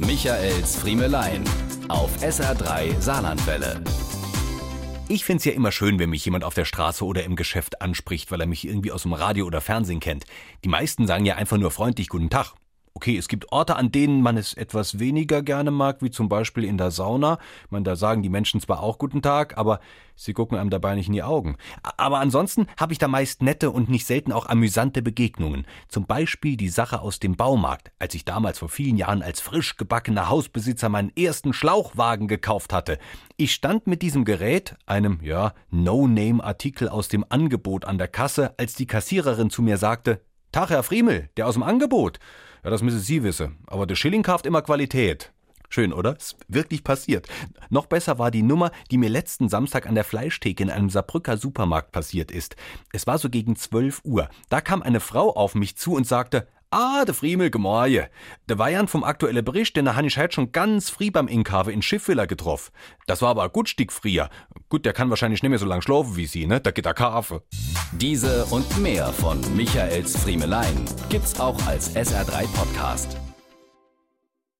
Michaels Friemelein auf SR3 Saarlandwelle. Ich find's ja immer schön, wenn mich jemand auf der Straße oder im Geschäft anspricht, weil er mich irgendwie aus dem Radio oder Fernsehen kennt. Die meisten sagen ja einfach nur freundlich Guten Tag. Okay, es gibt Orte, an denen man es etwas weniger gerne mag, wie zum Beispiel in der Sauna. Meine, da sagen die Menschen zwar auch Guten Tag, aber sie gucken einem dabei nicht in die Augen. Aber ansonsten habe ich da meist nette und nicht selten auch amüsante Begegnungen. Zum Beispiel die Sache aus dem Baumarkt, als ich damals vor vielen Jahren als frisch gebackener Hausbesitzer meinen ersten Schlauchwagen gekauft hatte. Ich stand mit diesem Gerät, einem, ja, No-Name-Artikel aus dem Angebot an der Kasse, als die Kassiererin zu mir sagte, Tag, Herr Friemel, der aus dem Angebot. Ja, das müsse Sie wissen. Aber der Schilling kauft immer Qualität. Schön, oder? Ist wirklich passiert. Noch besser war die Nummer, die mir letzten Samstag an der Fleischtheke in einem Saarbrücker Supermarkt passiert ist. Es war so gegen 12 Uhr. Da kam eine Frau auf mich zu und sagte, Ah, der Friemel. Der war ja vom aktuellen Bericht, den han ich heute schon ganz früh beim Inkave in Schiffwiller getroffen. Das war aber ein gut Stück früher. Gut, der kann wahrscheinlich nicht mehr so lang schlafen wie Sie, ne? Da geht der Kafe. Diese und mehr von Michaels Friemelein gibt's auch als SR3 Podcast.